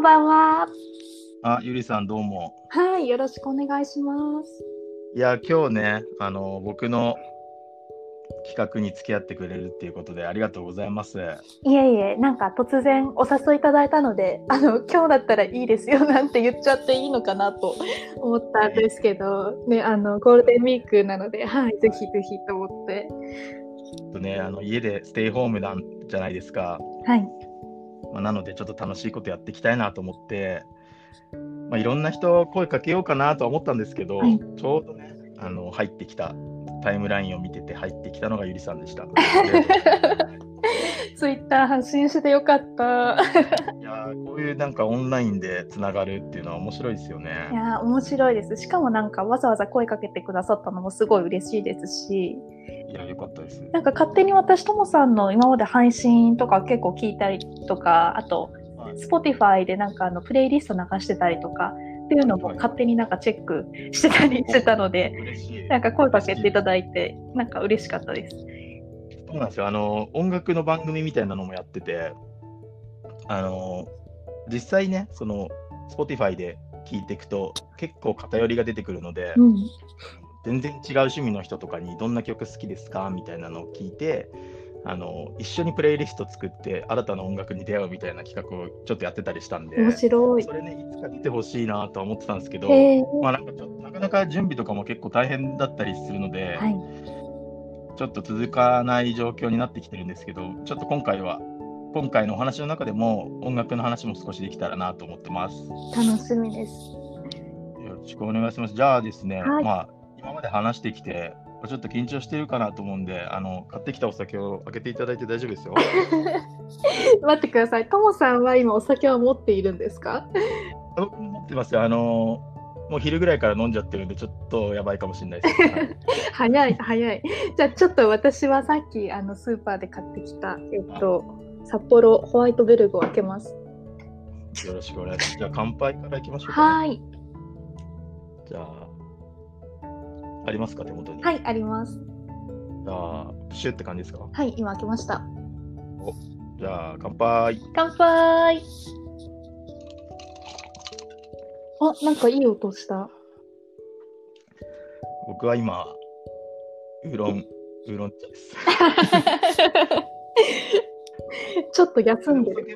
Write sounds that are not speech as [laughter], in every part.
んばんは。あ、ゆりさんどうも。はい、よろしくお願いします。いや、今日ね、あの、僕の企画に付き合ってくれるっていうことでありがとうございます。いえいえ、なんか突然お誘いいただいたので、あの、今日だったらいいですよなんて言っちゃっていいのかなと思ったんですけど、ね、あの、ゴールデンウィークなので、はい、ぜひぜひと思って。ちょっとね、あの家でステイホームなんじゃないですか。はい。まあ、なので、ちょっと楽しいことやっていきたいなと思って、まあ、いろんな人声かけようかなとは思ったんですけど、はいちょうどね、あの入ってきたタイムラインを見てて入ってきたのがゆりさんでした。[laughs] ツイッター発信してよかった。いやーこういうなんかオンラインでつながるっていうのは面白いですよね。いやー、面白いです。しかもなんかわざわざ声かけてくださったのもすごい嬉しいですし、いや、よかったです。なんか勝手に私ともさんの今まで配信とか結構聞いたりとか、あと、はい Spotify でなんかあのプレイリスト流してたりとかっていうのもはい勝手になんかチェックしてたりしてたので。[laughs] なんか声かけていただいて、なんか嬉しかったです。そうなんですよ。あの、音楽の番組みたいなのもやってて、あの、実際ね、その、Spotify で聞いていくと、結構偏りが出てくるので、うん。全然違う趣味の人とかにどんな曲好きですか？みたいなのを聞いて、あの、一緒にプレイリスト作って、新たな音楽に出会うみたいな企画をちょっとやってたりしたんで、面白いそ。れね、いつか出てほしいなとは思ってたんですけど。まあなんかちょっとなかなか準備とかも結構大変だったりするので、はい。ちょっと続かない状況になってきてるんですけど、ちょっと今回は、今回のお話の中でも音楽の話も少しできたらなと思ってます。楽しみです。よろしくお願いします。じゃあですね、はいまあ、今まで話してきて、ちょっと緊張してるかなと思うんで、あの買ってきたお酒を開けていただいて大丈夫ですよ。[laughs] 待ってください。ともさんは今お酒を持っているんですか？持ってますよ。あのもう昼ぐらいから飲んじゃってるんで、ちょっとやばいかもしれないです。は [laughs] い早い早い。じゃあちょっと私はさっきあのスーパーで買ってきた、えっと、札幌ホワイトベルグを開けます。よろしくお願いします。じゃあ乾杯からいきましょうか、ね。はい。じゃあ、ありますか、手元に？はい、あります。じゃあ、プシュって感じですか？はい、今開けました。じゃあ、乾杯。乾杯あ、なんかいい音した。僕は今、ウーロン、ウーロン茶です。[laughs] ちょっと休んでる。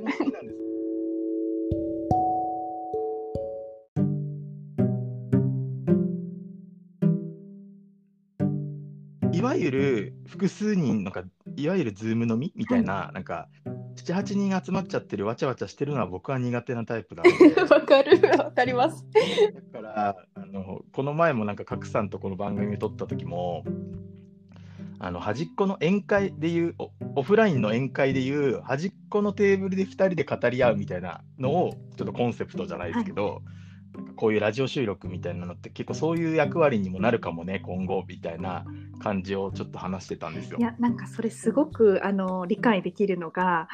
わゆる複数人なんかいわゆるズーム飲みみたいな、なんか78人集まっちゃってるわちゃわちゃしてるのは僕は苦手なタイプなので。わかるわかります。だからあのこの前もなんか角さんとこの番組撮った時もあの端っこの宴会でいうおオフラインの宴会でいう端っこのテーブルで2人で語り合うみたいなのをちょっとコンセプトじゃないですけど、なんかこういうラジオ収録みたいなのって結構そういう役割にもなるかもね今後みたいな感じをちょっと話してたんですよい。や、なんかそれすごくあの理解できるのが、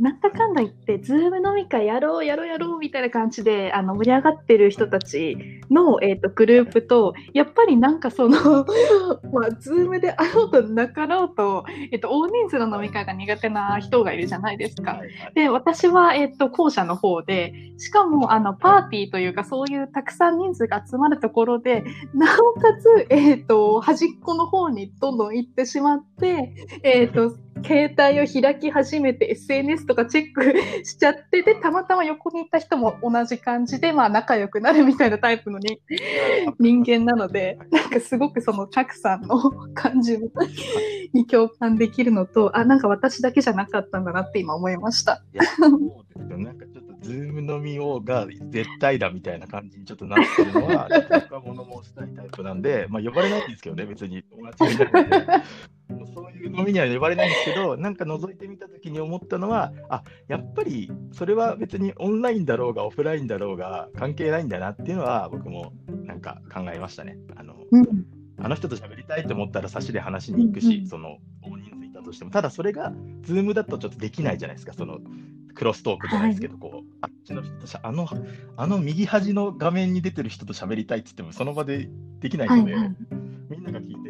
なんだかんだ言って、ズーム飲み会やろう、やろう、やろうみたいな感じであの盛り上がってる人たちの、えー、とグループと、やっぱりなんかその、[laughs] まあ、ズームであろうとなかろうと、えっと大人数の飲み会が苦手な人がいるじゃないですか。で、私は、えっと、後者の方で、しかも、あの、パーティーというか、そういうたくさん人数が集まるところで、なおかつ、えっと、端っこの方にどんどん行ってしまって、えっと、携帯を開き始めて SNS とかチェックしちゃって、で、たまたま横にいた人も同じ感じで、まあ、仲良くなるみたいなタイプのに人間なので、なんかすごくその、チャクさんの感じに共感できるのと、あ、なんか私だけじゃなかったんだなって今思いました。いやそうですよ。なんかちょっとズーム飲みをが絶対だみたいな感じにちょっとなってるのは、僕は物申したいタイプなんで、まあ呼ばれないんですけどね、別に。友達そういう飲みには呼ばれないんですけど、なんか覗いてみたときに思ったのは、あやっぱりそれは別にオンラインだろうがオフラインだろうが関係ないんだなっていうのは、僕もなんか考えましたね。あのうん。あの人と喋りたいと思ったら差しで話しに行くし、うんうんその大人数いたとしても、ただそれが、ズームだとちょっとできないじゃないですか、そのクロストークじゃないですけど、こうあっちの人としゃあの、あの右端の画面に出てる人と喋りたいって言っても、その場でできないので、はいはいみんなが聞いて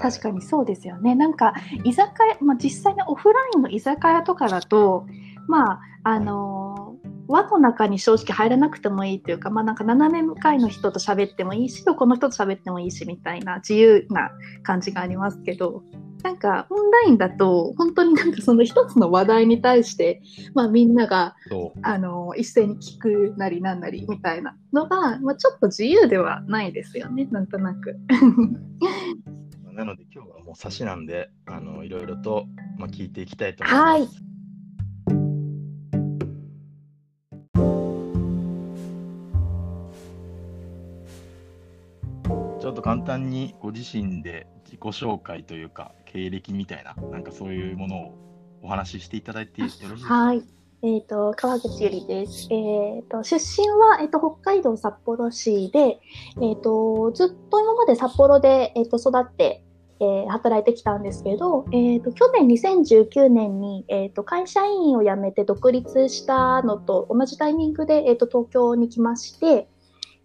確かにそうですよね。なんか居酒屋、まあ、実際のオフラインの居酒屋とかだと、まあ、あの輪の中に正直入らなくてもいいというか、まあなんか斜め向かいの人と喋ってもいいし、この人と喋ってもいいしみたいな自由な感じがありますけど、なんかオンラインだと本当になんかその一つの話題に対して、まあみんながあの一斉に聞くなりなんなりみたいなのが、まあ、ちょっと自由ではないですよね、なんとなく。なので今日はもう差しなんで、あのいろいろと、まあ、聞いていきたいと思います。はいちょっと簡単にご自身で自己紹介というか、経歴みたいな、なんかそういうものをお話ししていただいてよろしいですか？はい。えっ、ー、と、川口ゆりです。えっ、ー、と、出身は、えっ、ー、と、北海道札幌市で、えっ、と、ずっと今まで札幌で、えっ、と、育って、えー、働いてきたんですけど、えーと、去年2019年に、えーと、会社員を辞めて独立したのと同じタイミングで、えーと東京に来まして、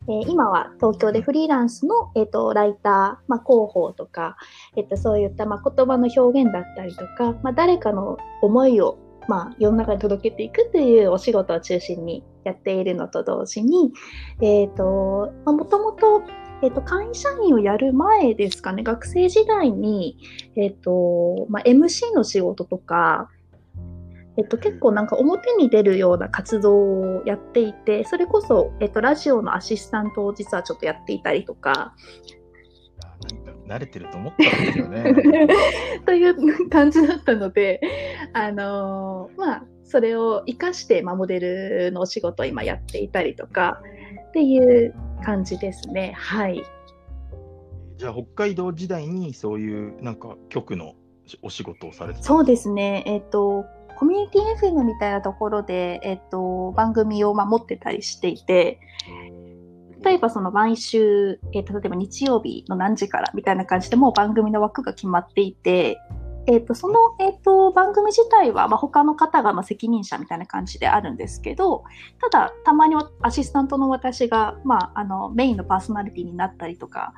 えー、今は東京でフリーランスの、えーと、ライター、まあ、広報とか、えーと、そういった、まあ、言葉の表現だったりとか、まあ、誰かの思いを、まあ、世の中に届けていくというお仕事を中心にやっているのと同時に、えーとま、もともとえっ、と、会社員をやる前ですかね、学生時代に、えっ、と、まあ、MC の仕事とか、えっと、結構なんか表に出るような活動をやっていて、それこそ、えっと、ラジオのアシスタントを実はちょっとやっていたりとか。慣れてると思ったんですよね。[laughs] という感じだったので、あのー、まあ、それを生かして、まあ、モデルのお仕事を今やっていたりとかっていう感じですね。はい。じゃあ、北海道時代にそういうなんか局のお仕事をされてそうですね。えっ、ー、と、コミュニティ FM みたいなところで、えっと、番組を守ってたりしていて、例えばその毎週、えー、例えば日曜日の何時からみたいな感じでもう番組の枠が決まっていて、えっ、ー、と、その、えっ、ー、と、番組自体は、まあ、他の方が、まあ、責任者みたいな感じであるんですけど、ただ、たまにアシスタントの私が、まあ、あの、メインのパーソナリティになったりとか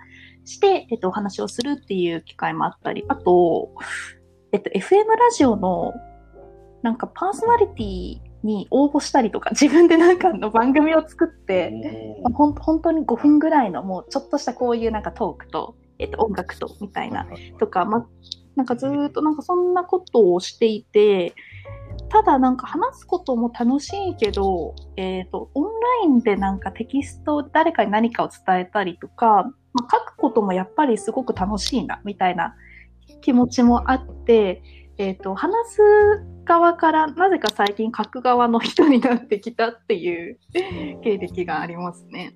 して、えっ、と、お話をするっていう機会もあったり、あと、えっと、FM ラジオのなんかパーソナリティに応募したりとか、自分でなんかの番組を作って、まあ、ほん本当に5分ぐらいのもうちょっとしたこういうなんかトークと、えっと、音楽とみたいなとか、まあ、なんかずっとなんかそんなことをしていて、ただなんか話すことも楽しいけど、えっ、ー、と、オンラインでなんかテキスト誰かに何かを伝えたりとか、まあ、書くこともやっぱりすごく楽しいな、みたいな気持ちもあって、えっ、ー、と、話す側からなぜか最近書く側の人になってきたっていう経歴がありますね。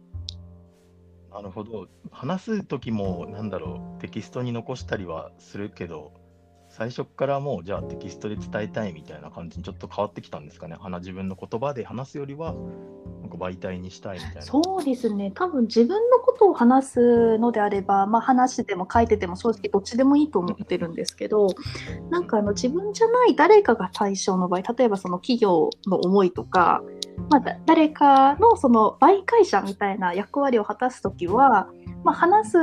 なるほど。話す時も、なんだろう、テキストに残したりはするけど、最初からもう、じゃあテキストで伝えたいみたいな感じにちょっと変わってきたんですかね。自分の言葉で話すよりは、なんか媒体にしたいみたいな。そうですね。多分自分のことを話すのであれば、まあ話しても書いてても正直どっちでもいいと思ってるんですけど、なんかあの自分じゃない誰かが対象の場合、例えばその企業の思いとか、まあ、誰かのその媒介者みたいな役割を果たすときは、まあ、話す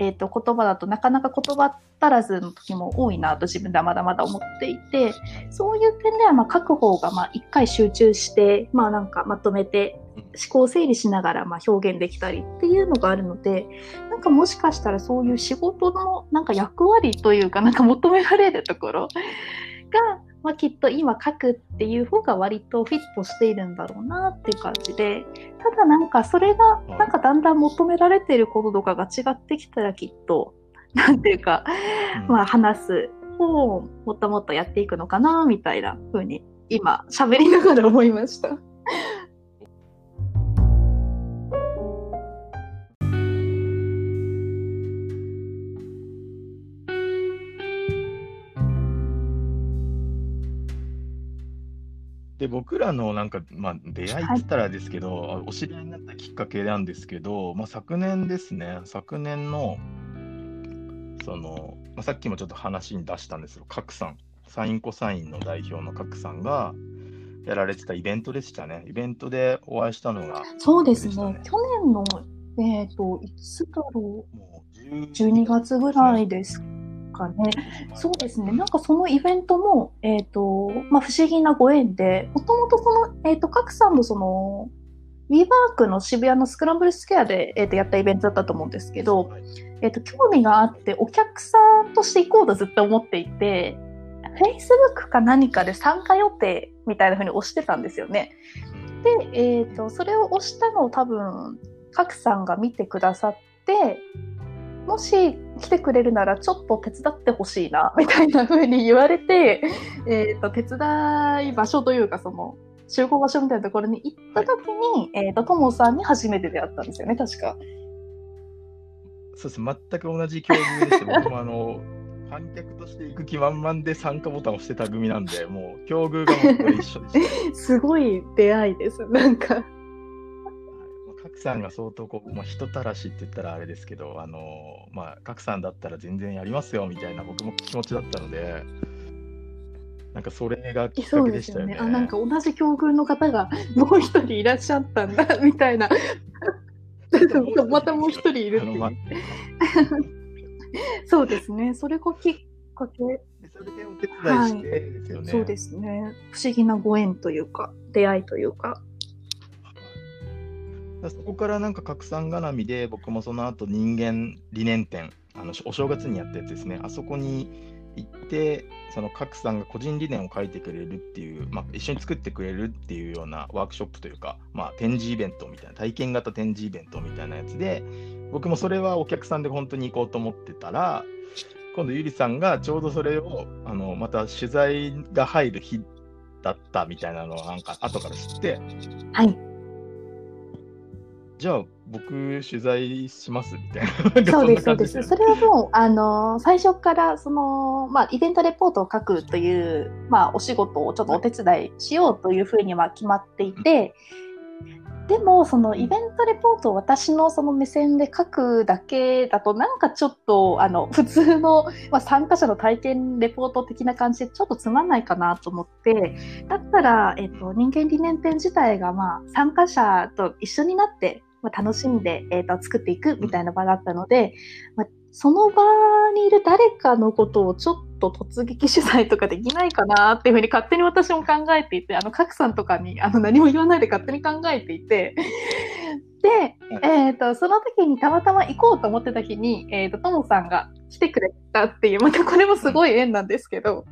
えーと、言葉だとなかなか言葉足らずの時も多いなと自分ではまだまだ思っていてそういう点ではまあ書く方が一回集中して、まあ、なんかまとめて思考整理しながらま表現できたりっていうのがあるのでなんかもしかしたらそういう仕事のなんか役割というかなんか求められるところがまあ、きっと今書くっていう方が割とフィットしているんだろうなっていう感じで、ただなんかそれがなんかだんだん求められていることとかが違ってきたらきっと、[laughs] なんていうか、まあ話す方をもっともっとやっていくのかなみたいな風に今喋りながら思いました。で、僕らのなんか、まあ、出会いって言ったらですけど、はい、お知り合いになったきっかけなんですけど、まあ、昨年ですね、昨年の、その、まあ、さっきもちょっと話に出したんですけど、角さん、サインコサインの代表の角さんがやられてたイベントでしたね。イベントでお会いしたのが、ね、そうですね、去年の、えっ、ー、と、いつだろう、もう12月。ぐらいですかね。そうですね。なんかそのイベントも、えっ、と、まあ、不思議なご縁で、もともとその、えっ、と、各さんのその、ウィーバークの渋谷のスクランブルスクエアで、えー、とやったイベントだったと思うんですけど、えー、と興味があってお客さんとして行こうとずっと思っていて Facebook か何かで参加予定みたいな風に押してたんですよね。で、えーと、それを押したのを多分賀来さんが見てくださってもし来てくれるならちょっと手伝ってほしいなみたいな風に言われて、えーと手伝い場所というかその集合場所みたいなところに行った時に、はい、えっ、ー、と、ともさんに初めて出会ったんですよね、確か。そうです。全く同じ境遇でして、僕もあの、観客として行く気満々で参加ボタンを押してた組なんで、もう境遇が一緒でした。[laughs] すごい出会いです、なんか。さんが相当こう、まあ、人たらしって言ったらあれですけど、あのまあ、賀来さんだったら全然やりますよみたいな僕も気持ちだったので、なんかそれがきっかけでしたよね。よねあなんか同じ境遇の方がもう一人いらっしゃったんだ [laughs] みたいな。またもう一人いるっていう。[laughs] そうですね。それがきっかけ。それでお手伝いしてそうですね。不思議なご縁というか、出会いというか。そこからなんか拡散絡みで僕もその後人間理念展あのお正月にやったやつですねあそこに行ってその賀来さんが個人理念を書いてくれるっていう、まあ、一緒に作ってくれるっていうようなワークショップというか、まあ、展示イベントみたいな体験型展示イベントみたいなやつで僕もそれはお客さんで本当に行こうと思ってたら今度ゆりさんがちょうどそれをあのまた取材が入る日だったみたいなのをなんか後から知って、はい、じゃあ僕取材しますみたいな。そうです、そうです。それはもう、あの、最初からその、まあ、イベントレポートを書くという、まあ、お仕事をちょっとお手伝いしようというふうには決まっていて、でも、そのイベントレポートを私のその目線で書くだけだと、なんかちょっと、あの、普通の、[laughs] まあ、参加者の体験レポート的な感じでちょっとつまんないかなと思って、だったら、えっと、人間理念展自体が、まあ、参加者と一緒になって、まあ、楽しんで、えーと、作っていくみたいな場だったので、まあ、その場にいる誰かのことをちょっと突撃取材とかできないかなっていうふうに勝手に私も考えていて、あの、賀来さんとかにあの何も言わないで勝手に考えていて、[laughs] で、えっ、ー、と、その時にたまたま行こうと思ってた日に、えっ、ー、と、ともさんが来てくれたっていう、またこれもすごい縁なんですけど、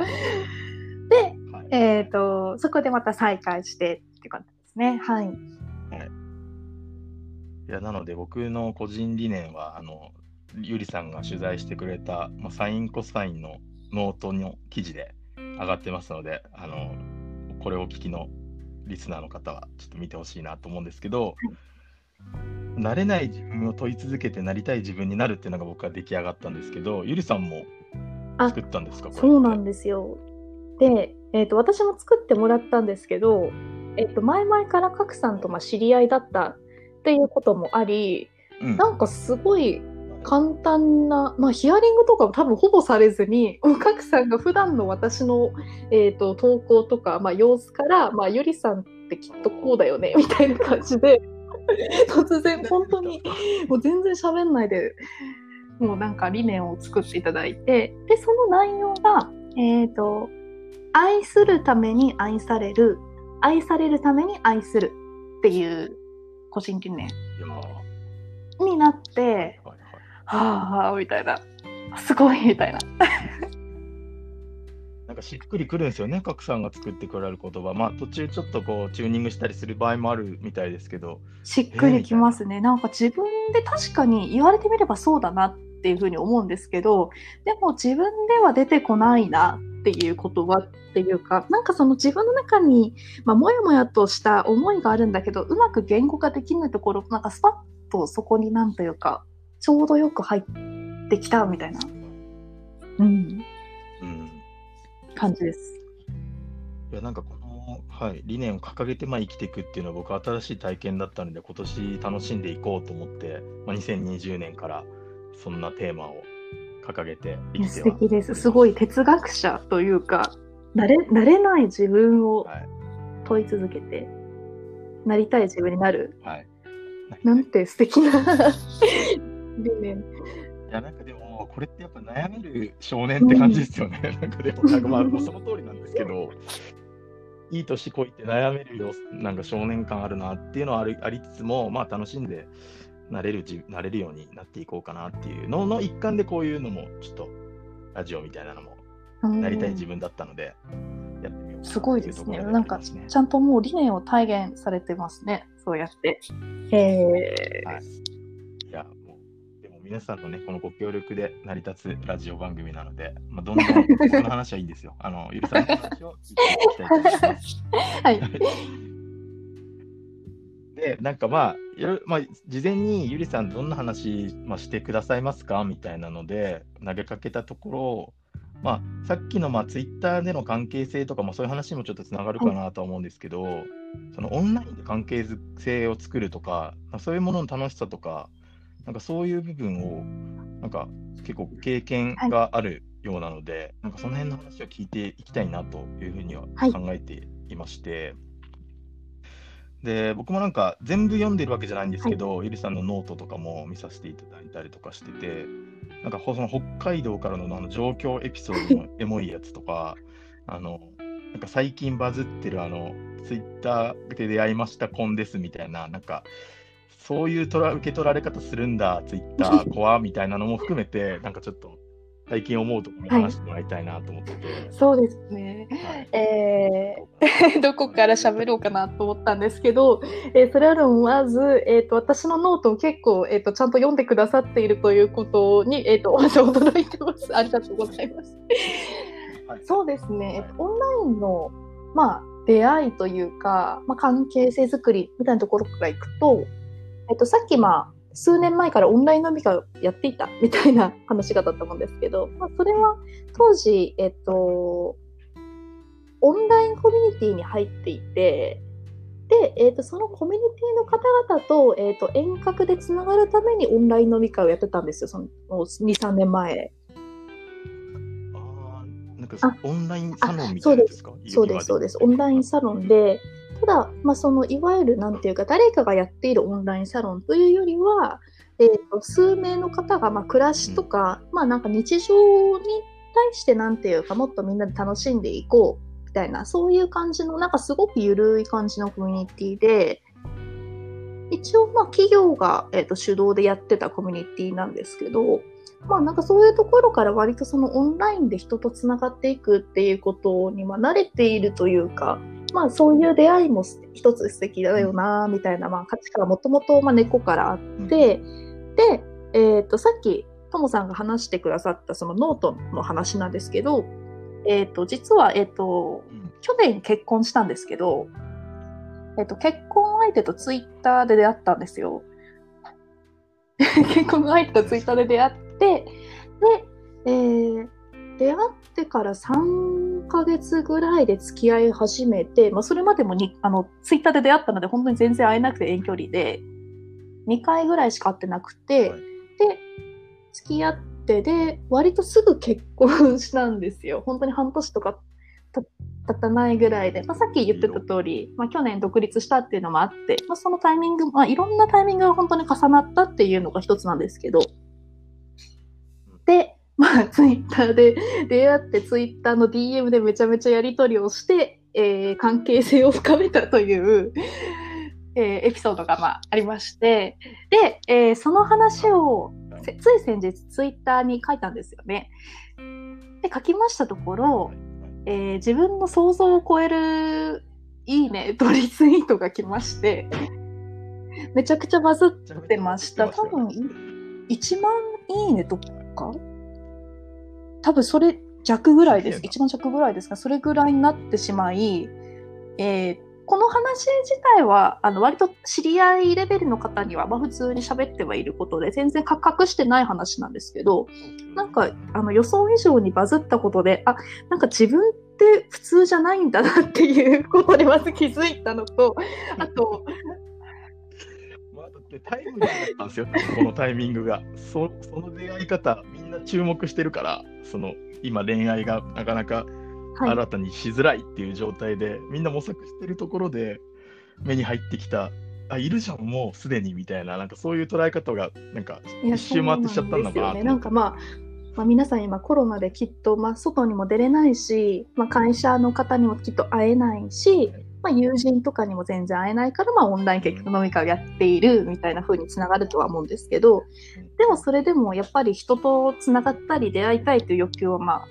で、えっ、ー、と、そこでまた再会してっていう感じですね。はい。いやなので僕の個人理念はあのゆりさんが取材してくれた、まあ、サインコサインのノートの記事で上がってますのであのこれをお聞きのリスナーの方はちょっと見てほしいなと思うんですけど、なれない自分を問い続けてなりたい自分になるっていうのが僕は出来上がったんですけどゆりさんも作ったんですか？そうなんですよ。で、えーと、私も作ってもらったんですけど、えーと、前々から賀来さんとまあ知り合いだったっていうこともあり、うん、なんかすごい簡単な、まあ、ヒアリングとかも多分ほぼされずに、おかくさんが普段の私の、えーと、投稿とか、まあ、様子から、まあ、ゆりさんってきっとこうだよね、みたいな感じで、[laughs] 突然、本当に、もう全然喋んないで、もうなんか理念を作っていただいて、で、その内容が、えっ、ー、と、愛するために愛される、愛されるために愛するっていう個人理念になって、はいはあみたいなすごいみたいな。[laughs] なんかしっくりくるんですよね、賀来さんが作ってくれる言葉。まあ途中ちょっとこうチューニングしたりする場合もあるみたいですけど。しっくりきますね。なんか自分で確かに言われてみればそうだなっていうふうに思うんですけど、でも自分では出てこないなっていう言葉っていうか、なんかその自分の中に、まあ、もやもやとした思いがあるんだけど、うまく言語化できないところ、なんかスパッとそこになんというか、ちょうどよく入ってきたみたいな、うん、うん、感じです。いや、なんかこの、はい、理念を掲げてまあ生きていくっていうのは僕新しい体験だったので、今年楽しんでいこうと思って、まあ、2020年からそんなテーマを掲げて生きて素敵です。すごい哲学者というか、なれなれない自分を問い続けて、はい、なりたい自分になる。はい、なんて素敵な [laughs] 理念。いや、なんかでも、これってやっぱ悩める少年って感じですよね。なんかでも、なんかまあ、[laughs] その通りなんですけど、いい年こいて悩めるよ、なんか少年感あるなっていうのはありつつも、まあ楽しんでなれるじなれるようになっていこうかなっていうのの一環でこういうのもちょっとラジオみたいなのもなりたい自分だったので、やってみようすごいですね。なんか、ちゃんともう理念を体現されてますね。そうやって。へえ、はい。いや、もう、でも皆さんのね、このご協力で成り立つラジオ番組なので、まあ、どんどんこの話はいいんですよ。あの、ゆりさんの話を聞きたいと思います。[laughs] はい。で、なんかまあ、まあ、事前にゆりさんどんな話、まあ、してくださいますか？みたいなので投げかけたところ、まあ、さっきのまあツイッターでの関係性とかもそういう話にもちょっとつながるかなとは思うんですけど、はい、そのオンラインで関係性を作るとか、まあ、そういうものの楽しさとか、なんかそういう部分を、なんか結構経験があるようなので、はい、なんかその辺の話を聞いていきたいなというふうには考えていまして、はいで僕もなんか全部読んでるわけじゃないんですけど、はい、ゆりさんのノートとかも見させていただいたりとかしててなんかその北海道からのあの上京エピソードの [laughs] エモいやつとかあのなんか最近バズってるあのツイッターで出会いました婚ですみたいななんかそういう受け取られ方するんだツイッター怖みたいなのも含めてなんかちょっと最近思うところ話してもらいたいなと思ってて、はい、そうですね、はい、えー、[laughs] どこから喋ろうかなと思ったんですけど、えー、それはまず、えーと、私のノートを結構、えーと、ちゃんと読んでくださっているということに、えーと、[laughs] まず驚いてます。ありがとうございます、はい、そうですね、えー、とオンラインの、まあ、出会いというか、まあ、関係性づくりみたいなところからいくと,、えー、とさっきまあ数年前からオンライン飲み会をやっていたみたいな話がだったんですけど、[laughs] まあ、それは当時、えっと、オンラインコミュニティに入っていて、で、えっと、そのコミュニティの方々と、えっと、遠隔でつながるためにオンライン飲み会をやってたんですよ、その2、3年前。ああ、なんかオンラインサロンみたいなですか？そうです、そうです。オンラインサロンで、ただ、まあ、そのいわゆるなんていうか誰かがやっているオンラインサロンというよりは、えーと、数名の方がまあ暮らしとか、まあなんか日常に対してなんていうかもっとみんなで楽しんでいこうみたいなそういう感じのなんかすごく緩い感じのコミュニティで一応まあ企業が、えーと主導でやってたコミュニティなんですけどまあなんかそういうところから割とそのオンラインで人とつながっていくっていうことには慣れているというか、まあそういう出会いも一つ素敵だよな、みたいな、まあ価値観がもともと猫からあって、で、えっ、ー、と、さっきともさんが話してくださったそのノートの話なんですけど、えっ、ー、と、実は、えっ、ー、と、去年結婚したんですけど、えっ、と、結婚相手とツイッターで出会ったんですよ。[laughs] 結婚相手とツイッターで出会って、で、えー、出会ってから3ヶ月ぐらいで付き合い始めて、まあ、それまでもにあのツイッターで出会ったので本当に全然会えなくて遠距離で2回ぐらいしか会ってなくて、はい、で付き合ってで割とすぐ結婚したんですよ。本当に半年とか経たないぐらいで、まあ、さっき言ってた通り、まあ、去年独立したっていうのもあって、まあ、そのタイミング、まあ、いろんなタイミングが本当に重なったっていうのが一つなんですけど。でまあ、[laughs] ツイッターで出会って、ツイッターの DM でめちゃめちゃやり取りをして、えー、関係性を深めたという、えー、エピソードが、まあ、ありまして、で、えー、その話をつい先日ツイッターに書いたんですよね。で、書きましたところ、えー、自分の想像を超えるいいねとリツイートが来まして、めちゃくちゃバズってました。多分、1万いいねとか多分それ弱ぐらいです。一番弱ぐらいですが、それぐらいになってしまい、えー、この話自体は、あの、割と知り合いレベルの方には、まあ普通に喋ってはいることで、全然隠してない話なんですけど、なんか、あの、予想以上にバズったことで、あ、なんか自分って普通じゃないんだなっていうことでまず気づいたのと、あと、ってタイムリーだったんですよ、[laughs] このタイミングが。そその出会い方、みんな注目してるから、その今、恋愛がなかなか新たにしづらいっていう状態で、はい、みんな模索してるところで、目に入ってきた、あ、いるじゃん、もうすでにみたいな、なんかそういう捉え方が、なんか一周回ってしちゃったんだな、ね、なんかまあ、まあ、皆さん今コロナできっと、まあ、外にも出れないし、まあ、会社の方にもきっと会えないし、まあ、友人とかにも全然会えないから、まあ、オンライン結局飲み会をやっているみたいな風につながるとは思うんですけどでもそれでもやっぱり人とつながったり出会いたいという欲求はまあ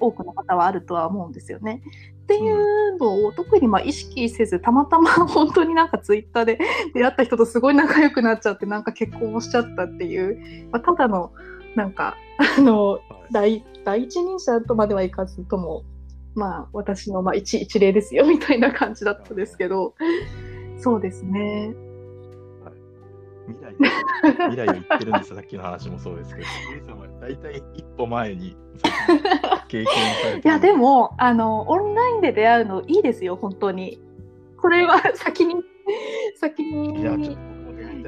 多くの方はあるとは思うんですよね。っていうのを特にまあ意識せずたまたま本当になんかツイッターで出会った人とすごい仲良くなっちゃってなんか結婚をしちゃったっていう、まあ、ただのなんかあの第第一人者とまではいかずともまあ、私のまあ一一例ですよみたいな感じだったんですけど、そうですね。未来未来を言ってるんですさっきの話もそうですけど、大体一歩前に経験されていや、でもあの、オンラインで出会うのいいですよ、本当に。これは先に、先に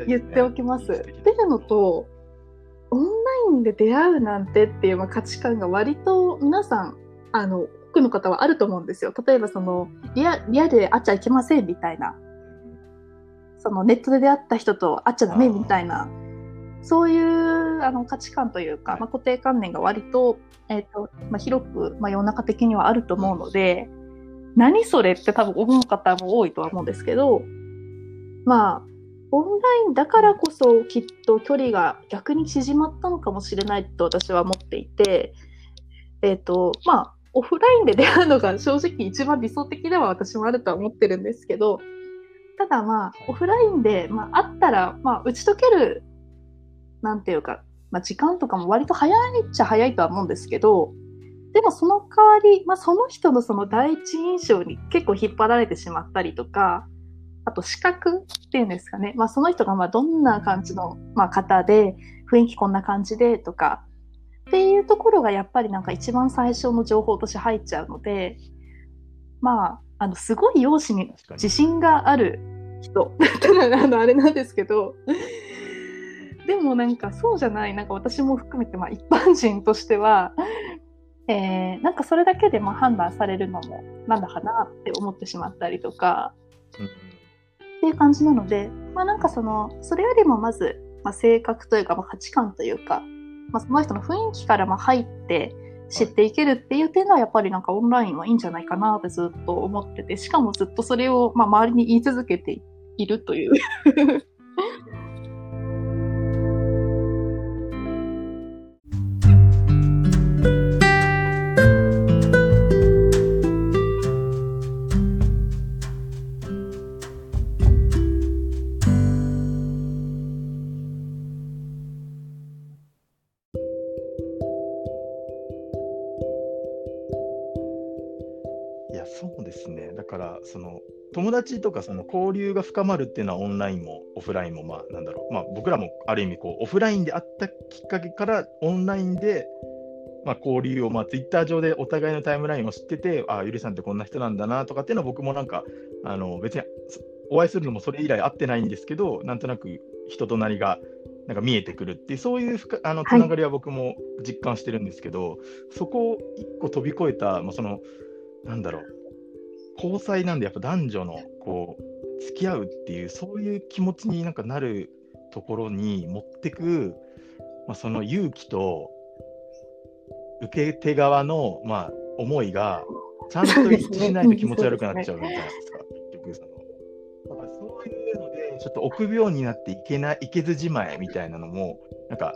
言っておきます。っていうのと、オンラインで出会うなんてっていうまあ価値観が割と皆さん、あの、多くの方はあると思うんですよ。例えばそのリアリアルで会っちゃいけませんみたいな。そのネットで出会った人と会っちゃダメみたいな。そういうあの価値観というか、まあ、固定観念が割と,、えーとまあ、広く、まあ、世の中的にはあると思うので、何それって多分思う方も多いとは思うんですけど、まあ、オンラインだからこそきっと距離が逆に縮まったのかもしれないと私は思っていて、えっ、ー、と、まあ、オフラインで出会うのが正直一番理想的では私もあるとは思ってるんですけど、ただまあ、オフラインで、まあ、会ったら、まあ、打ち解ける、なんていうか、まあ、時間とかも割と早いっちゃ早いとは思うんですけど、でもその代わり、まあ、その人のその第一印象に結構引っ張られてしまったりとか、あと視覚っていうんですかね、まあ、その人がまあどんな感じの、まあ、方で、雰囲気こんな感じでとか、っていうところがやっぱりなんか一番最初の情報として入っちゃうので、まあ、あのすごい容姿に自信がある人。[laughs] だったらあのあれなんですけど。でもなんかそうじゃない。なんか私も含めてまあ一般人としては、えー、なんかそれだけでまあ判断されるのもなんだかなって思ってしまったりとか、っていう感じなので、まあ、なんかそのそれよりもまず、まあ、性格というか、まあ、価値観というかまあ、その人の雰囲気からま入って知っていけるっていう点ではやっぱりなんかオンラインはいいんじゃないかなってずっと思っててしかもずっとそれをま周りに言い続けているという。友達とかその交流が深まるっていうのはオンラインもオフラインもまあなんだろう、まあ、僕らもある意味こうオフラインであったきっかけからオンラインでまあ交流をまあツイッター上でお互いのタイムラインを知っててあゆりさんってこんな人なんだなとかっていうのは僕もなんかあの別にお会いするのもそれ以来会ってないんですけどなんとなく人となりがなんか見えてくるっていうそういうあのつながりは僕も実感してるんですけど、はい、そこを一個飛び越えた、まあ、そのなんだろう交際なんでやっぱ男女のこう付き合うっていうそういう気持ちになんかなるところに持ってく、まあ、その勇気と受け手側の、まあ、思いがちゃんと一致しないと気持ち悪くなっちゃうみたいなですか、結局その。だからそういうので、ちょっと臆病になっていけない、いけずじまえみたいなのも、なんか、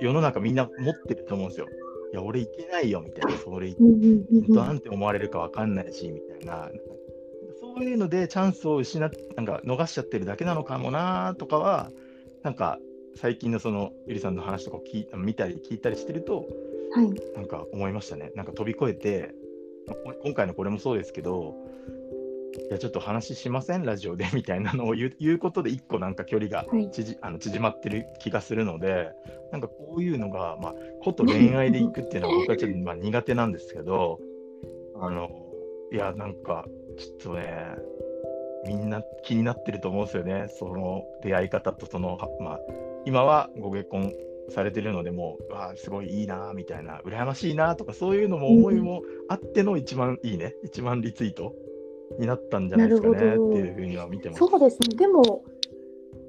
世の中みんな持ってると思うんですよ。いや、俺いけないよみたいな、それ、なんて思われるか分かんないし、みたいな、そういうのでチャンスを失っなんか逃しちゃってるだけなのかもなとかは、なんか最近のそのゆりさんの話とか聞い見たり聞いたりしてると、はい、なんか思いましたね。なんか飛び越えて、今回のこれもそうですけど、いやちょっと話しません？ラジオで？みたいなのを言う [laughs] ことで一個なんか距離が縮,、はい、あの縮まってる気がするのでなんかこういうのが、まあ、[laughs] こと恋愛でいくっていうのは僕はちょっとまあ苦手なんですけどあのいやなんかちょっとねみんな気になってると思うんですよね。その出会い方とその、まあ、今はご結婚されてるのでもうわすごいいいなみたいな羨ましいなとかそういうのも思いもあっての一番いいね、一番リツイートになったんじゃないですかねっていうふうには見てます。そうですね。でも、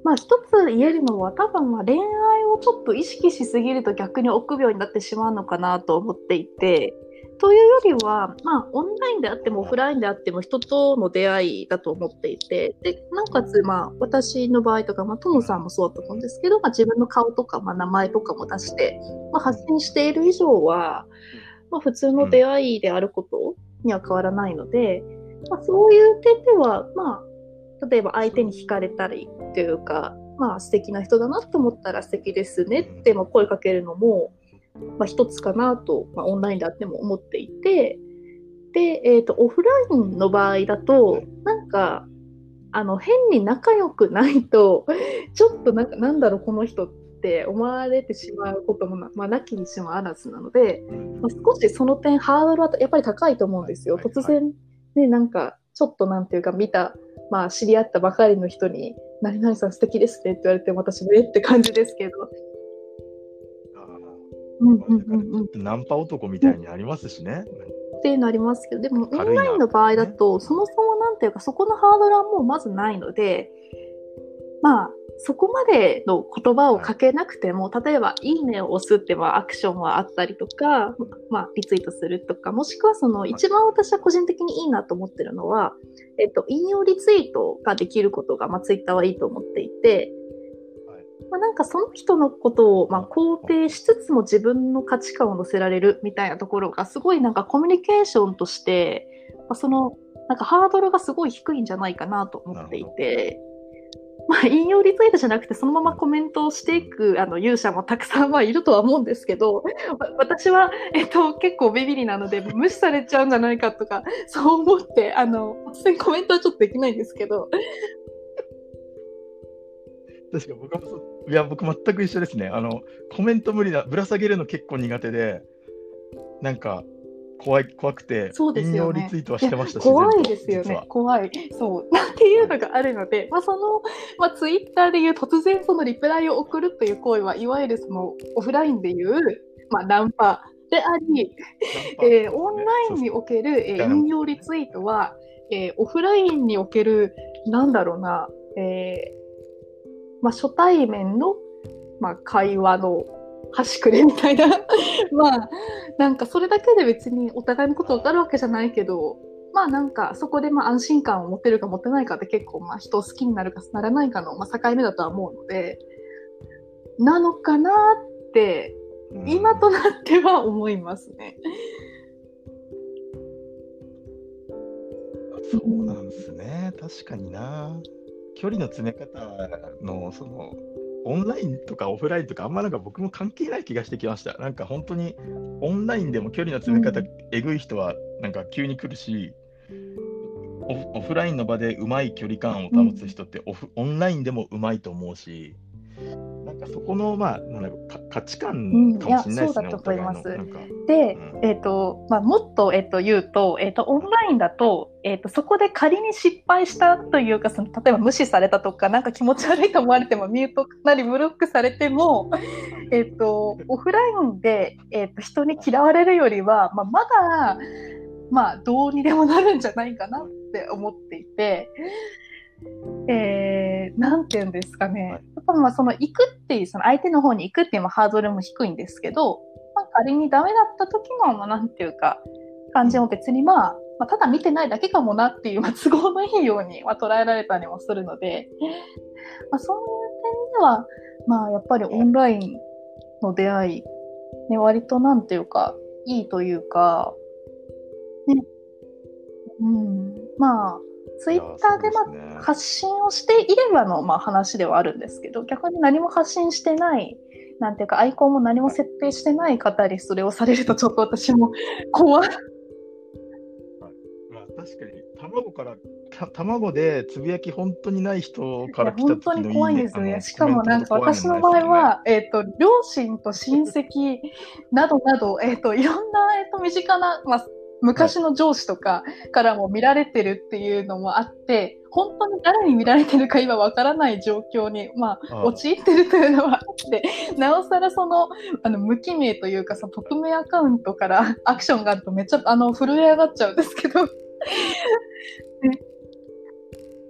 まあ一つ言えるのは多分まあ恋愛をちょっと意識しすぎると逆に臆病になってしまうのかなと思っていて、というよりは、まあ、オンラインであってもオフラインであっても人との出会いだと思っていて、で、なおかつ、まあ、私の場合とか、まあ、トモさんもそうだと思うんですけど、まあ、自分の顔とか、まあ、名前とかも出して、まあ、発信している以上は、まあ、普通の出会いであることには変わらないので、まあ、そういう点では、まあ、例えば相手に惹かれたりというか、まあ、素敵な人だなと思ったら素敵ですねっても声かけるのも、まあ、一つかなと、まあ、オンラインであっても思っていて、で、えっ、ー、と、オフラインの場合だと、なんか、あの、変に仲良くないと、ちょっとなんか、なんだろう、この人って思われてしまうこともな、まあ、なきにしもあらずなので、まあ、少しその点、ハードルはやっぱり高いと思うんですよ。突然、ね、なんか、ちょっとなんていうか、見た、まあ、知り合ったばかりの人に、何々さん素敵ですねって言われて、私もえって感じですけど、ナンパ男みたいにありますしね。っていうのありますけど、でもオンラインの場合だと、そもそもなんていうか、そこのハードルはもうまずないので、まあ、そこまでの言葉をかけなくても、例えば、いいねを押すってはアクションはあったりとか、まあ、リツイートするとか、もしくはその、一番私は個人的にいいなと思ってるのは、えっと、引用リツイートができることが、まあ、ツイッターはいいと思っていて、まあ、なんかその人のことをまあ肯定しつつも自分の価値観を乗せられるみたいなところがすごいなんかコミュニケーションとして、まあ、そのなんかハードルがすごい低いんじゃないかなと思っていて、まあ、引用リツイートじゃなくてそのままコメントをしていくあの勇者もたくさんはいるとは思うんですけど [laughs] 私は、えっと、結構ビビりなので無視されちゃうんじゃないかとか [laughs] そう思ってあの突然コメントはちょっとできないんですけど確か僕もいや、僕全く一緒ですね。あの、コメント無理な、ぶら下げるの結構苦手で、なんか、怖い、怖くて、そうですよね、リツイートはしてましたし、怖いですよね、怖い。そう。[laughs] なんていうのがあるので、まあ、その、まあ、ツイッターでいう突然そのリプライを送るという行為は、いわゆるその、オフラインでいう、まあ、ナンパであり、えー、オンラインにおける、えー、引用リツイートは、えー、オフラインにおける、なんだろうな、えー、まあ、初対面の、まあ、会話の端くれみたいな [laughs] まあなんかそれだけで別にお互いのこと分かるわけじゃないけどまあなんかそこでまあ安心感を持てるか持てないかって結構まあ人を好きになるかならないかのまあ境目だとは思うのでなのかなって今となっては思いますね。そうなんですね、確かにな。距離の詰め方の、その、オンラインとかオフラインとか、あんまなんか僕も関係ない気がしてきました。なんか本当に、オンラインでも距離の詰め方、えぐい人は、なんか急に来るし、オフラインの場でうまい距離感を保つ人ってオフ、オンラインでもうまいと思うし、なんかそこの、まあ、なんだろう価値観かもしれないですね。うん、そうだと思います。で、うん、えっ、ー、と、まあ、もっと、えっ、ー、と、言うと、えっ、ー、と、オンラインだと、えっ、と、そこで仮に失敗したというか、その、例えば無視されたとか、なんか気持ち悪いと思われても、ミュートなりブロックされても、えっ、と、オフラインで、えっ、と、人に嫌われるよりは、まあ、まだ、まあ、どうにでもなるんじゃないかなって思っていて、えー、なんて言うんですかね。やっぱまあその行くっていう、その相手の方に行くっていうのハードルも低いんですけど、まあ、仮にダメだった時の、まあ、なんていうか、感じも別にまあ、まあ、ただ見てないだけかもなっていう、まあ、都合のいいように、まあ、捉えられたりもするので、[laughs] まあ、そういう点では、まあ、やっぱりオンラインの出会い、ね、割となんていうか、いいというか、ね、うん、まあ、ツイッターでまあ発信をしていればのまあ話ではあるんですけど、逆に何も発信してない、なんていうか、アイコンも何も設定してない方にそれをされると、ちょっと私も怖い。まあ、確かに、卵から、卵でつぶやき本当にない人から来た時のいい、ね、本当に怖いんですよね。しかもなんか私の場合は、えっ、ー、と、両親と親戚などなど、えっ、ー、と、いろんな、えっ、ー、と、身近な、まあ、昔の上司とかからも見られてるっていうのもあって、本当に誰に見られてるか今わからない状況に、まあ、陥ってるというのはあって、なおさらその、あの、無記名というか、その匿名アカウントからアクションがあるとめっちゃ、あの、震え上がっちゃうんですけど。ね、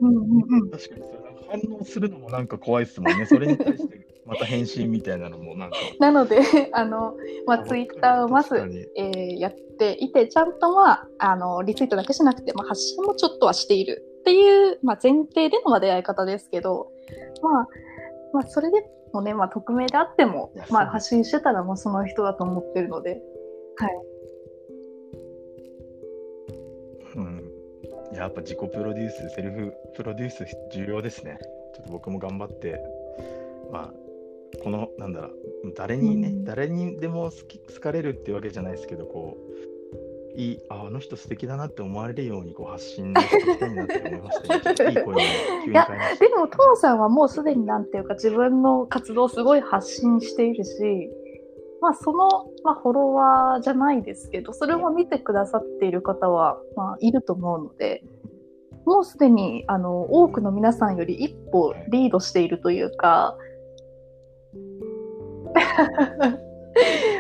うんうんうん。確かにそれ反応するのもなんか怖いですもんね。それに対してまた返信みたいなのもなんか。なので、[laughs] あの、まあ、ツイッターをまず、えー、やっていて、ちゃんとまあ、あの、リツイートだけじゃなくて、まあ、発信もちょっとはしているっていう、まあ、前提での出会い方ですけど、まあ、まあ、それでもね、まあ、匿名であっても、まあ、発信してたらもうその人だと思ってるので、はい。うん。やっぱ自己プロデュース、セルフプロデュース重要ですね。ちょっと僕も頑張って、まあ、この、なんだろう、誰にね、うん、誰にでも好き好かれるっていうわけじゃないですけど、こう、いい、ああの人素敵だなって思われるようにこう発信していきたいなって思いましたね。[laughs] いい声に急にいや、でも、トモさんはもうすでになんていうか、自分の活動をすごい発信しているし、まあ、その、まあ、フォロワーじゃないですけど、それを見てくださっている方は、まあ、いると思うので、もうすでにあの多くの皆さんより一歩リードしているというか、[laughs]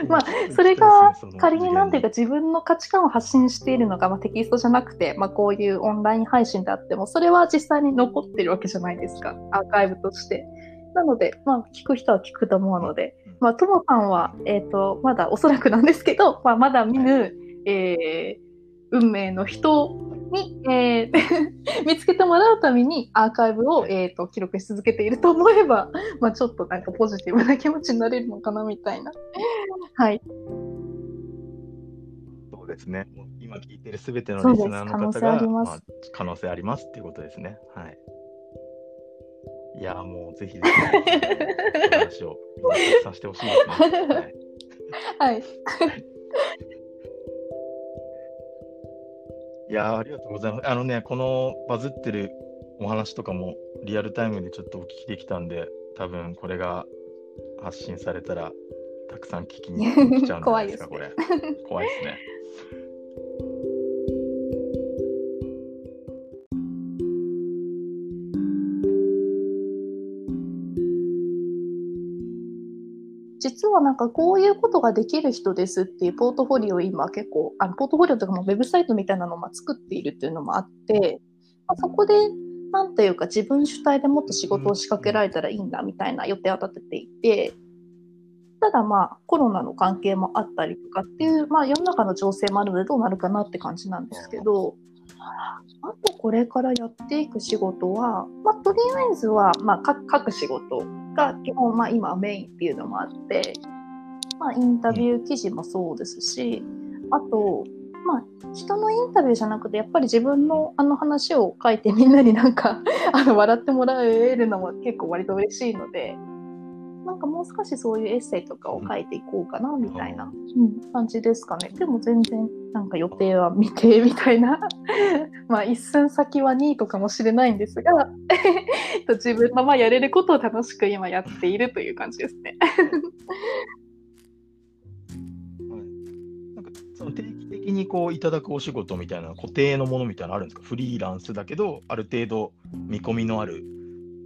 まあ、[laughs] それが仮になんていうか自分の価値観を発信しているのが、まあ、テキストじゃなくて、まあ、こういうオンライン配信であっても、それは実際に残ってるわけじゃないですか、アーカイブとして。なので、まあ、聞く人は聞くと思うので、まあ、ともさんは、えっ、ー、と、まだおそらくなんですけど、まあ、まだ見ぬ、えー、運命の人に、えー、[laughs] 見つけてもらうためにアーカイブを、えーと、記録し続けていると思えば、[laughs] まあ、ちょっとなんかポジティブな気持ちになれるのかなみたいな。[laughs] はい。そうですね。今聞いてるすべてのリスナーの方が可能,、まあ、可能性ありますっていうことですね。はい。いやもうぜひぜひ、話をさせてほしいですね。はい。はいいやありがとうございます。あのね、このバズってるお話とかもリアルタイムでちょっとお聞きできたんで、多分これが発信されたら、たくさん聞きに来ちゃうんじゃないですか、[laughs] これ。怖いですね。実はなんかこういうことができる人ですっていうポートフォリオを今結構、あのポートフォリオとかもウェブサイトみたいなのを作っているっていうのもあって、まあ、そこでなんていうか自分主体でもっと仕事を仕掛けられたらいいんだみたいな予定を立てていて、ただまあコロナの関係もあったりとかっていう、まあ世の中の情勢もあるのでどうなるかなって感じなんですけど、あとこれからやっていく仕事は、まあとりあえずは、まあ各仕事が基本、まあ、今メインっていうのもあって、まあ、インタビュー記事もそうですし、あと、まあ、人のインタビューじゃなくて、やっぱり自分のあの話を書いてみんなになんか [laughs] あの笑ってもらえるのも結構割と嬉しいので、なんかもう少しそういうエッセイとかを書いていこうかなみたいな、うん、感じですかね。でも全然なんか予定は未定みたいな。[laughs] まあ一寸先はニートかもしれないんですが [laughs] 自分のまあやれることを楽しく今やっているという感じですね。なんかその定期的にこういただくお仕事みたいな固定のものみたいなのあるんですか？フリーランスだけどある程度見込みのある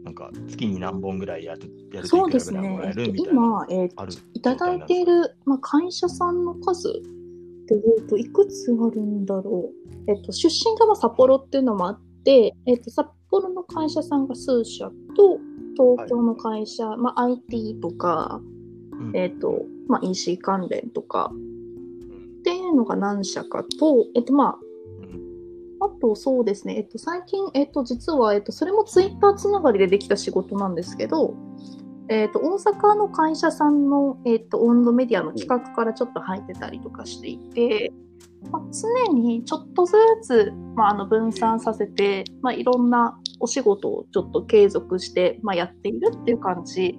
なんか月に何本ぐらいやるやるそうですね。えっと、今、えー、いただいている、まあ、会社さんの数っていうといくつあるんだろう。えっと、出身がまあ札幌っていうのもあって、えっと、札幌の会社さんが数社と、東京の会社、はい、まあ、IT とか、うん、えっと、まあ、EC 関連とか、っていうのが何社かと、えっと、まあ、あと、そうですね。えっと、最近、えっと、実は、えっと、それもツイッターつながりでできた仕事なんですけど、えっと、大阪の会社さんの、えっと、温度メディアの企画からちょっと入ってたりとかしていて、まあ、常にちょっとずつ、まあ、あの分散させて、まあ、いろんなお仕事をちょっと継続して、まあ、やっているっていう感じ。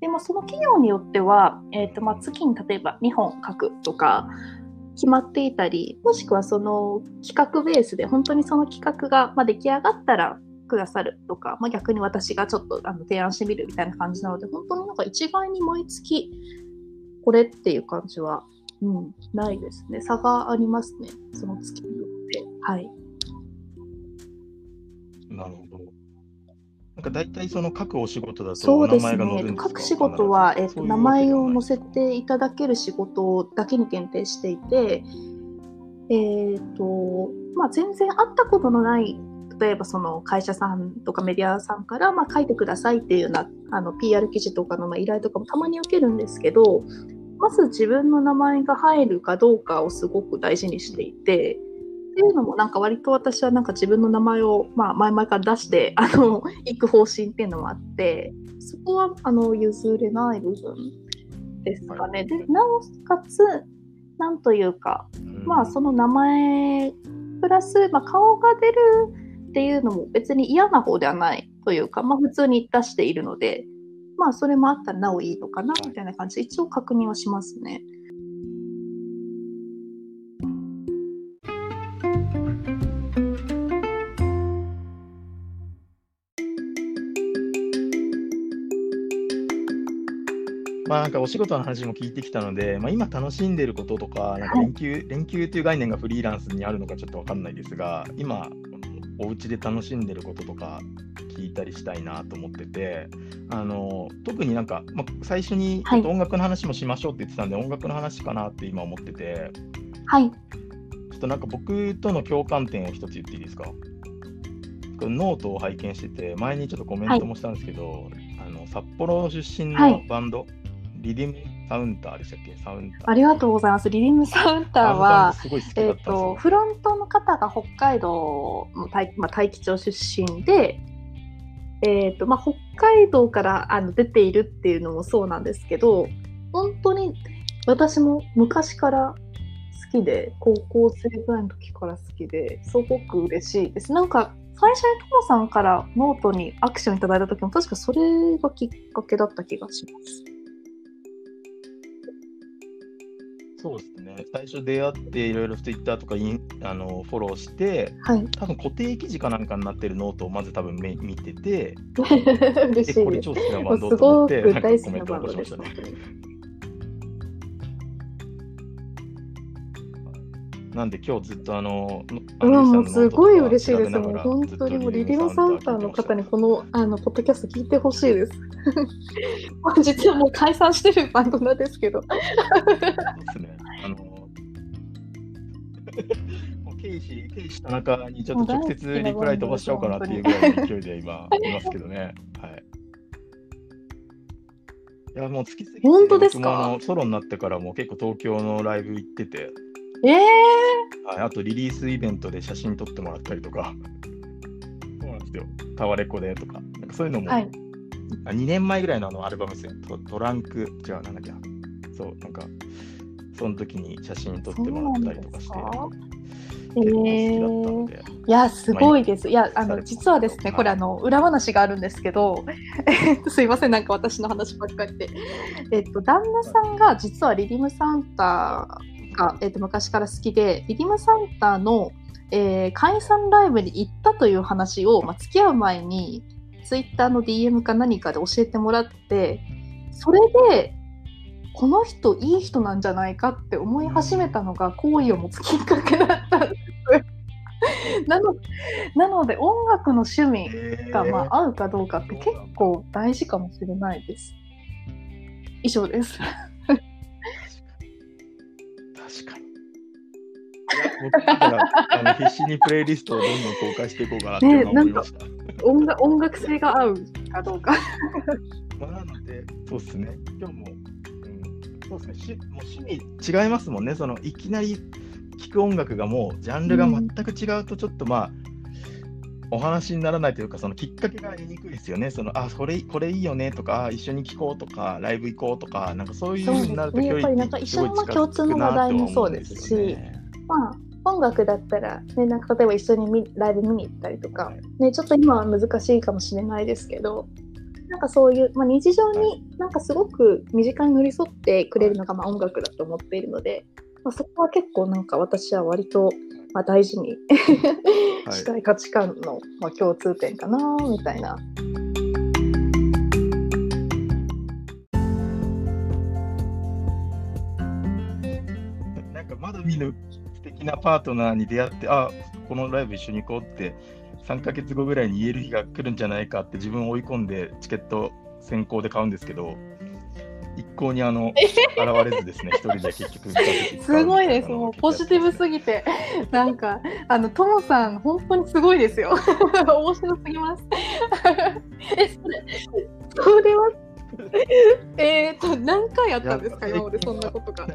で、まあ、その企業によっては、えっと、まあ、月に例えば2本書くとか、決まっていたり、もしくはその企画ベースで本当にその企画が、ま出来上がったらくださるとか、まあ、逆に私がちょっとあの提案してみるみたいな感じなので、本当になんか一概に毎月これっていう感じは、うん、ないですね。差がありますね。その月によって。はい。なるほど。なんか大体その各お仕事だとそうですね。各仕事は、えっと、名前を載せていただける仕事だけに限定していて、えっ、ー、と、まあ、全然会ったことのない例えばその会社さんとかメディアさんから、まあ、書いてくださいっていうようなあの PR 記事とかのまあ依頼とかもたまに受けるんですけど、まず自分の名前が入るかどうかをすごく大事にしていて、っていうのもなんか割と私はなんか自分の名前をまあ前々から出してあの行く方針っていうのもあってそこはあの譲れない部分ですかね。でなおかつなんというかまあその名前プラス、まあ、顔が出るっていうのも別に嫌な方ではないというか、まあ、普通に出しているので、まあそれもあったらなおいいのかなみたいな感じで一応確認はしますね。まあなんかお仕事の話も聞いてきたので、まあ、今楽しんでることとか、なんか連休、連休という概念がフリーランスにあるのかちょっとわかんないですが、今、お家で楽しんでることとか聞いたりしたいなと思ってて、あの特になんか、まあ、最初にちょっと音楽の話もしましょうって言ってたんで、音楽の話かなって今思ってて、はい。ちょっとなんか僕との共感点を一つ言っていいですか？ノートを拝見してて、前にちょっとコメントもしたんですけど、あの札幌出身のバンド、 Riddim Saunter でしたっけ？サウンター。ありがとうございます。 Riddim Saunter はえっ、ったんですよと、フロントの方が北海道の大,、まあ、大樹町出身で、えっ、と、まあ、北海道からあの出ているっていうのもそうなんですけど、本当に私も昔から好きで、高校生ぐらいの時から好きで、すごく嬉しいです。なんか、最初にトモさんからノートにアクションいただいた時も確かそれがきっかけだった気がします。そうですね。最初出会って、いろいろツイッターとかインあのフォローして、はい。多分固定記事かなんかになってるノートをまず多分め見てて、[laughs] 嬉しで、これ。超好きなバンドと思ごって、コメントを。残しましたね。なんで今日ずっとあの、うん、もうすごい嬉嬉しいです。もう本当にもうリリムサウンターの方にこのあのポッドキャスト聞いてほしいです。まあ実はもう解散してるバンドなんですけど。そうですね。あの、[laughs] もうケイシ、ケイシ田中にちょっと直接リプライ飛ばしちゃおうかなっていうぐらいの勢いで今いますけどね。はい。いや、もう好きすぎて、本当ですか？ソロになってからも結構東京のライブ行ってて、ええはい、あとリリースイベントで写真撮ってもらったりとか、そうなんですよ。タワレコでとか、なんかそういうのも、はい。あ2年前ぐらいのあのアルバムですよ。トトランク、違う、なんだっけ？な。そう、なんか、その時に写真撮ってもらったりとかして、そうなん結構好えきだったのえで、いや、すごいです。いや、あの、実はですね、これ、あの、裏話があるんですけど、えっと、すいません、なんか私の話ばっかりで。えっと、旦那さんが、実はリリムサウンターが、えっと、昔から好きで、リリムサウンターの、えー解散ライブに行ったという話を、まあ、付き合う前に、ツイッターの DM か何かで教えてもらって、それで、この人いい人なんじゃないかって思い始めたのが好意を持つきっかけだったんです。[laughs] なのなので音楽の趣味が、まあ、合うかどうかって結構大事かもしれないです。以上です。確かに。僕だから [laughs] あの必死にプレイリストをどんどん公開していこうかなってね今思いました。音楽音楽性が合うかどうか。[laughs] まあ、なので、そうですね、今日も、うん、そうですね、しもう趣味違いますもんね、そのいきなり聴く音楽がもうジャンルが全く違うと、ちょっとまあ、お話にならないというか、そのきっかけが言いにくいですよね。そのあこれ、これいいよねとか、あ一緒に聴こうとか、ライブ行こうとか、なんかそういうふうになると、ね。やっぱりなんか一緒のまあ共通の話題もそうですしまあ、音楽だったら、ね、なんか例えば一緒に見ライブ見に行ったりとか、ね、ちょっと今は難しいかもしれないですけど、なんかそういう、まあ、日常になんかすごく身近に寄り添ってくれるのがまあ音楽だと思ってい。るので、まあ、そこは結構なんか私は割とまあ大事にはいしたい価値観のまあ共通点かなみたいな。なんかまだ見ぬ素敵なパートナーに出会って、あこのライブ一緒に行こうって、3ヶ月後ぐらいに言える日が来るんじゃないかって自分を追い込んでチケット先行で買うんですけど、一向にあの現れずですね、一人で結局 [laughs] すごいです、もうポジティブすぎて、なんか、あの、ともさん、本当にすごいですよ。[laughs] 面白すぎます。え、それ、それは、[laughs] えっと、何回やったんですか、今までそんなことが。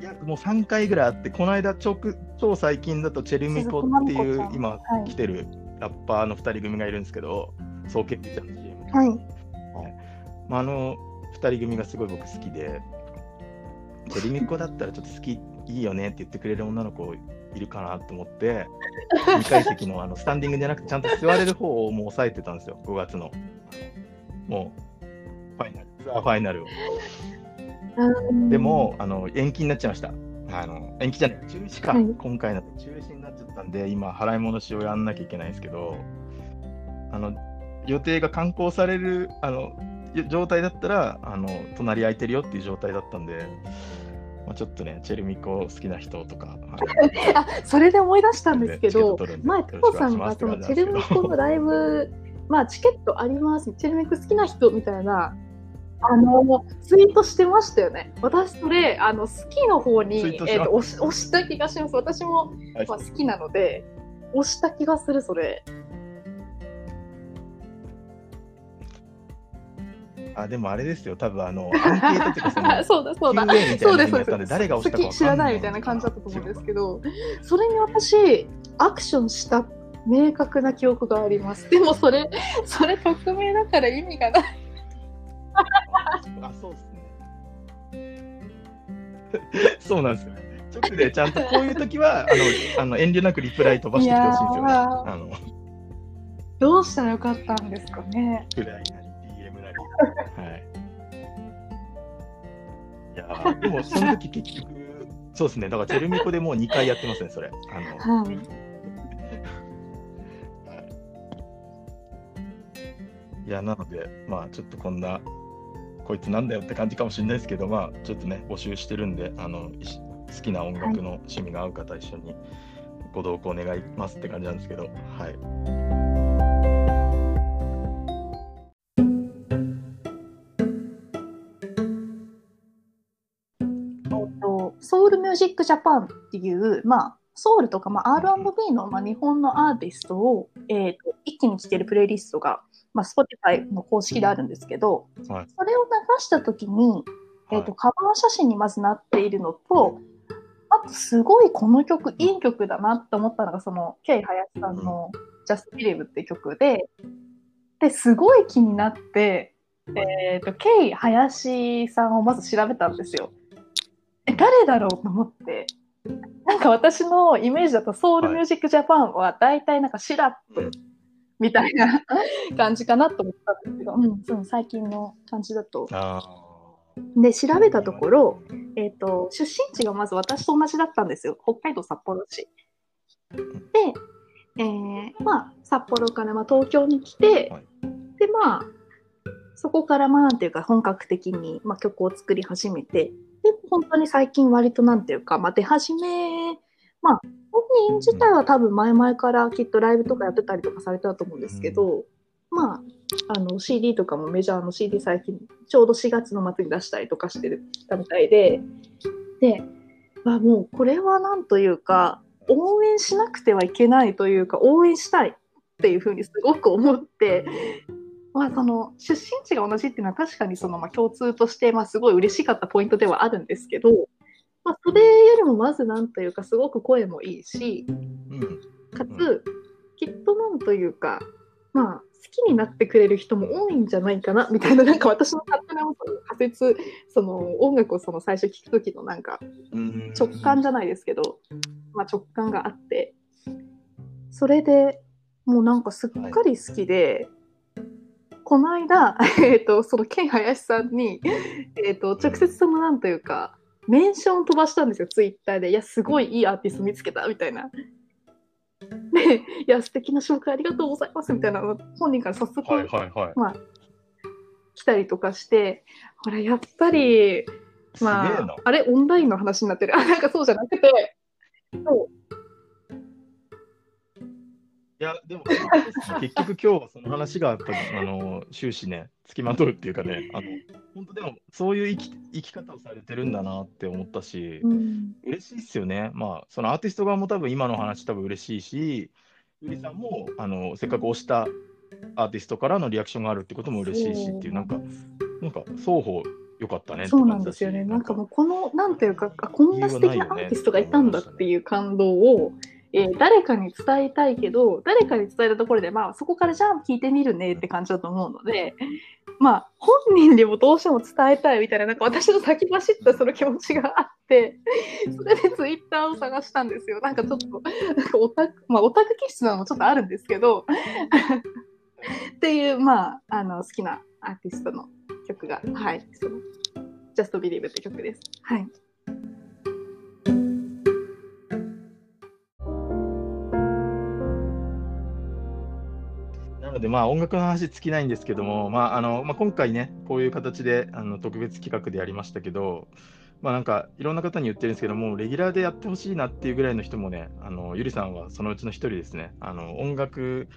いやもう3回ぐらいあって、この間超、超最近だとチェルミコっていう今来てるラッパーの2人組がいるんですけど、総決ちゃんの CM。はい。はいまあ、あの2人組がすごい僕好きで、チェルミコだったらちょっと好き、いいよねって言ってくれる女の子いるかなと思って、[laughs] 2階席のあのスタンディングじゃなくて、ちゃんと座れる方をもう抑えてたんですよ、5月の。もう、ファイナル、ツアーファイナルを。でもあの延期になっちゃいました。あの延期じゃない、中止か、はい、今回の中止になっちゃったんで、今、払い戻しをやんなきゃいけないんですけど、あの予定が刊行されるあの状態だったらあの、隣空いてるよっていう状態だったんで、まあ、ちょっとね、チェルミコ好きな人とか。[laughs] あそれで思い出したんですけど、前、トコさんがそのチェルミコのライブ、まあ、チケットあります、チェルミコ好きな人みたいなあのツイートしてましたよね。私それあの好きの方にえっ、と押し押した気がします。私も、まあ、好きなので押した気がするそれ。あでもあれですよ、多分あの [laughs] アンケートっていうかそのそうだそうだ、そうですそうです。誰が押したか知らないみたいな感じだったと思うんですけど、それに私アクションした明確な記憶があります。でもそれそれ匿名だから意味がない。あ、そうっすね。[laughs] そうなんですよ。直でちゃんとこういう時はあのあの遠慮なくリプライ飛ばしてきてほしいんですよね。あのどうしたらよかったんですかね。はい。いやでもその時結局そうですね。だからチェルミコでもう2回やってますねそれ。あの。はいいや、なので、まあ、ちょっとこんなこいつなんだよって感じかもしれないですけど、まあ、ちょっとね、募集してるんで、あの好きな音楽の趣味が合う方、一緒にご同行願いますって感じなんですけど、はい。ージックジャパンっていう、まあ、ソウルとか、まあ、R&B の、まあ、日本のアーティストを、えーと、一気に聴けるプレイリストがまあ、Spotify の公式であるんですけど、はい、それを流したときに、えーと、カバー写真にまずなっているのと、あとすごいこの曲いい曲だなって思ったのがそのケイ・ハヤシさんの「Just Believe」って曲でですごい気になって、えーと、ケイ・ハヤシさんをまず調べたんですよ。え誰だろうと思ってなんか私のイメージだとソウルミュージックジャパンは大体なんかシラップ、みたいな [laughs] 感じかなと思ったんですけど、うん、その最近の感じだと。で、調べたところ、えっ、ー、と、出身地がまず私と同じだったんですよ。北海道札幌市。で、えー、まあ、札幌からまあ東京に来て、はい、で、まあ、そこからまあ、なんていうか、本格的に、まあ、曲を作り始めて、で、本当に最近割となんていうか、まあ、出始め、まあ、本人自体は多分前々からきっとライブとかやってたりとかされたと思うんですけど、うん、まあ、あの CD とかもメジャーの CD 最近ちょうど4月の末に出したりとかしてたみたいで、で、まあ、もうこれはなんというか応援しなくてはいけないというか応援したいっていうふうにすごく思って、まあ、その出身地が同じっていうのは確かにそのまあ共通としてまあすごい嬉しかったポイントではあるんですけどまあ、それよりもまずなんというかすごく声もいいし、かつ、きっとなんというか、まあ、好きになってくれる人も多いんじゃないかなみたいななんか私の勝手な仮説その音楽をその最初聴く時のなんか直感じゃないですけど、まあ、直感があってそれでもうなんかすっかり好きで、この間、[laughs] えーと、そのケン林さんに、えーと直接そのなんというかメンション飛ばしたんですよ、ツイッターで。いや、すごいいいアーティスト見つけた、みたいな。で、いや、素敵な紹介ありがとうございます、みたいな本人から早速、はいはいはい、まあ、来たりとかして、ほら、やっぱり、まあ、あれ、オンラインの話になってる。あ、なんかそうじゃなくて、そう。いや、でも、[laughs] 結局今日その話がやっあの、終始ね、つきまとうっていうかね、あの、本当でも、そういう生き生き方をされてるんだなって思ったし、うん、嬉しいっすよね。まあ、そのアーティスト側も多分今の話多分嬉しいし、ゆりさんも、あの、せっかく推したアーティストからのリアクションがあるってことも嬉しいしっていう、なんか、なんか双方よかったねそうなんですよね。なんかもうこの、なんていうか、こんな素敵なアーティストがいたんだっていう感動を、えー、誰かに伝えたいけど、誰かに伝えたところで、まあそこからじゃあ聞いてみるねって感じだと思うので、まあ本人にもどうしても伝えたいみたいな、なんか私の先走ったその気持ちがあって、それでツイッターを探したんですよ。なんかちょっと、なんかオタク、まあオタク気質なのもちょっとあるんですけど、っていう、まあ、あの、好きなアーティストの曲が、はい、その、Just Believe って曲です。はい。で、まあ、音楽の話尽きないんですけども、まああのまあ、今回ね、こういう形であの特別企画でやりましたけど、まあ、なんかいろんな方に言ってるんですけども、レギュラーでやってほしいなっていうぐらいの人もね、あのゆりさんはそのうちの一人ですね。あの音楽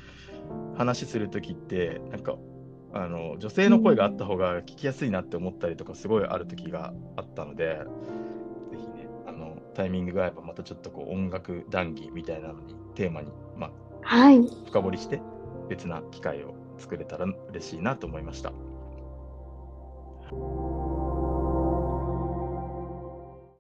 話するときって、なんかあの女性の声があった方が聞きやすいなって思ったりとか、すごいある時があったので、ぜひね、あのタイミングが合えば、またちょっとこう音楽談義みたいなのに、テーマに、まあ、はい、深掘りして、別な機会を作れたら嬉しいなと思いました。